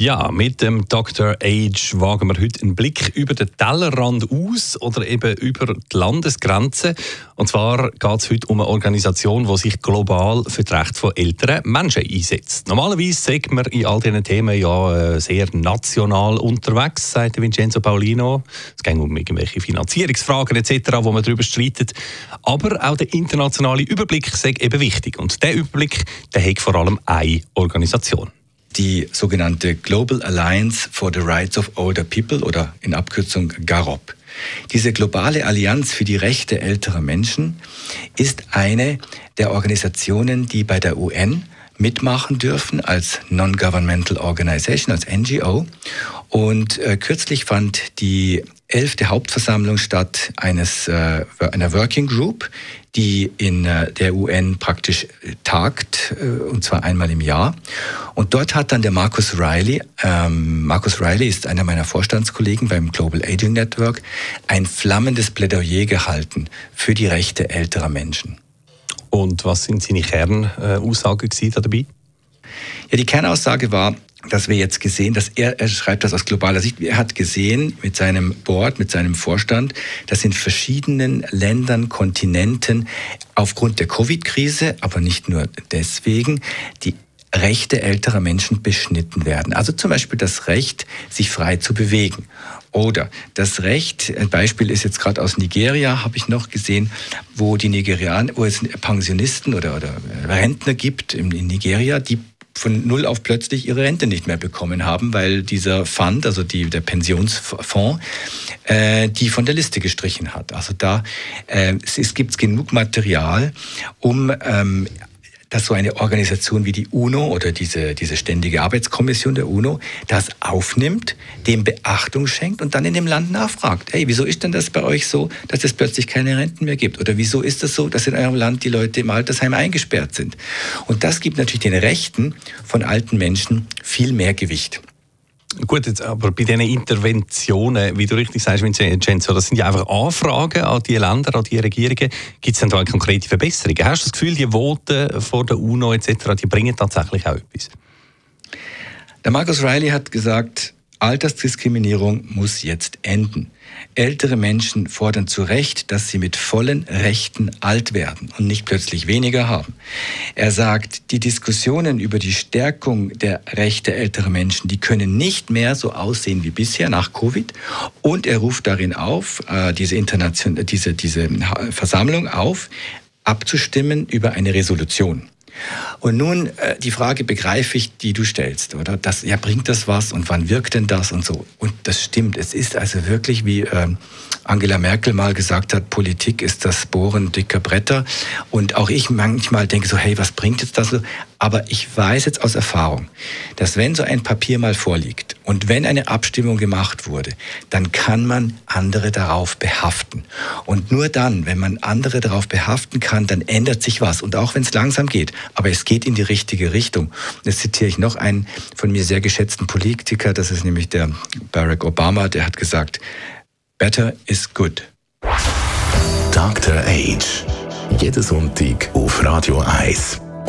Ja, mit dem Dr. Age wagen wir heute einen Blick über den Tellerrand aus oder eben über die Landesgrenzen. Und zwar geht es heute um eine Organisation, die sich global für die Rechte von älteren Menschen einsetzt. Normalerweise sagt man in all diesen Themen ja äh, sehr national unterwegs, sagt Vincenzo Paulino. Es geht um irgendwelche Finanzierungsfragen etc., wo man darüber streitet. Aber auch der internationale Überblick ist eben wichtig. Und der Überblick, der hat vor allem eine Organisation die sogenannte Global Alliance for the Rights of Older People oder in Abkürzung GAROP. Diese globale Allianz für die Rechte älterer Menschen ist eine der Organisationen, die bei der UN mitmachen dürfen als Non-Governmental Organization, als NGO. Und äh, kürzlich fand die elfte Hauptversammlung statt eines, äh, einer Working Group, die in äh, der UN praktisch äh, tagt, äh, und zwar einmal im Jahr. Und dort hat dann der Marcus Riley, ähm, Marcus Riley ist einer meiner Vorstandskollegen beim Global Aging Network, ein flammendes Plädoyer gehalten für die Rechte älterer Menschen. Und was sind seine Kernaussagen dabei? Ja, die Kernaussage war, dass wir jetzt gesehen, dass er, er schreibt das aus globaler Sicht, er hat gesehen mit seinem Board, mit seinem Vorstand, dass in verschiedenen Ländern, Kontinenten aufgrund der Covid-Krise, aber nicht nur deswegen, die Rechte älterer Menschen beschnitten werden. Also zum Beispiel das Recht, sich frei zu bewegen. Oder das Recht, ein Beispiel ist jetzt gerade aus Nigeria, habe ich noch gesehen, wo die Nigerianer, wo es Pensionisten oder, oder Rentner gibt in, Nigeria, die von null auf plötzlich ihre Rente nicht mehr bekommen haben, weil dieser Fund, also die, der Pensionsfonds, äh, die von der Liste gestrichen hat. Also da äh, es, es gibt genug Material, um ähm, dass so eine Organisation wie die UNO oder diese, diese ständige Arbeitskommission der UNO das aufnimmt, dem Beachtung schenkt und dann in dem Land nachfragt. Hey, wieso ist denn das bei euch so, dass es plötzlich keine Renten mehr gibt? Oder wieso ist das so, dass in eurem Land die Leute im Altersheim eingesperrt sind? Und das gibt natürlich den Rechten von alten Menschen viel mehr Gewicht. Gut, jetzt aber bei diesen Interventionen, wie du richtig sagst, Vincenzo, das sind ja einfach Anfragen an die Länder, an die Regierungen. Gibt es denn da konkrete Verbesserungen? Hast du das Gefühl, die Voten vor der UNO etc., die bringen tatsächlich auch etwas? Der Marcus Riley hat gesagt, Altersdiskriminierung muss jetzt enden. Ältere Menschen fordern zu Recht, dass sie mit vollen Rechten alt werden und nicht plötzlich weniger haben. Er sagt, die Diskussionen über die Stärkung der Rechte älterer Menschen, die können nicht mehr so aussehen wie bisher nach Covid. Und er ruft darin auf, äh, diese, Internation diese, diese Versammlung auf, abzustimmen über eine Resolution. Und nun äh, die Frage begreife ich, die du stellst, oder? Das, ja, bringt das was und wann wirkt denn das und so? Und das stimmt. Es ist also wirklich, wie äh, Angela Merkel mal gesagt hat, Politik ist das Bohren dicker Bretter. Und auch ich manchmal denke so, hey, was bringt jetzt das? Aber ich weiß jetzt aus Erfahrung, dass wenn so ein Papier mal vorliegt und wenn eine Abstimmung gemacht wurde, dann kann man andere darauf behaften. Und nur dann, wenn man andere darauf behaften kann, dann ändert sich was. Und auch wenn es langsam geht, aber es geht in die richtige Richtung. Jetzt zitiere ich noch einen von mir sehr geschätzten Politiker, das ist nämlich der Barack Obama, der hat gesagt, Better is good. Dr. Age. Jeden Sonntag auf Radio 1.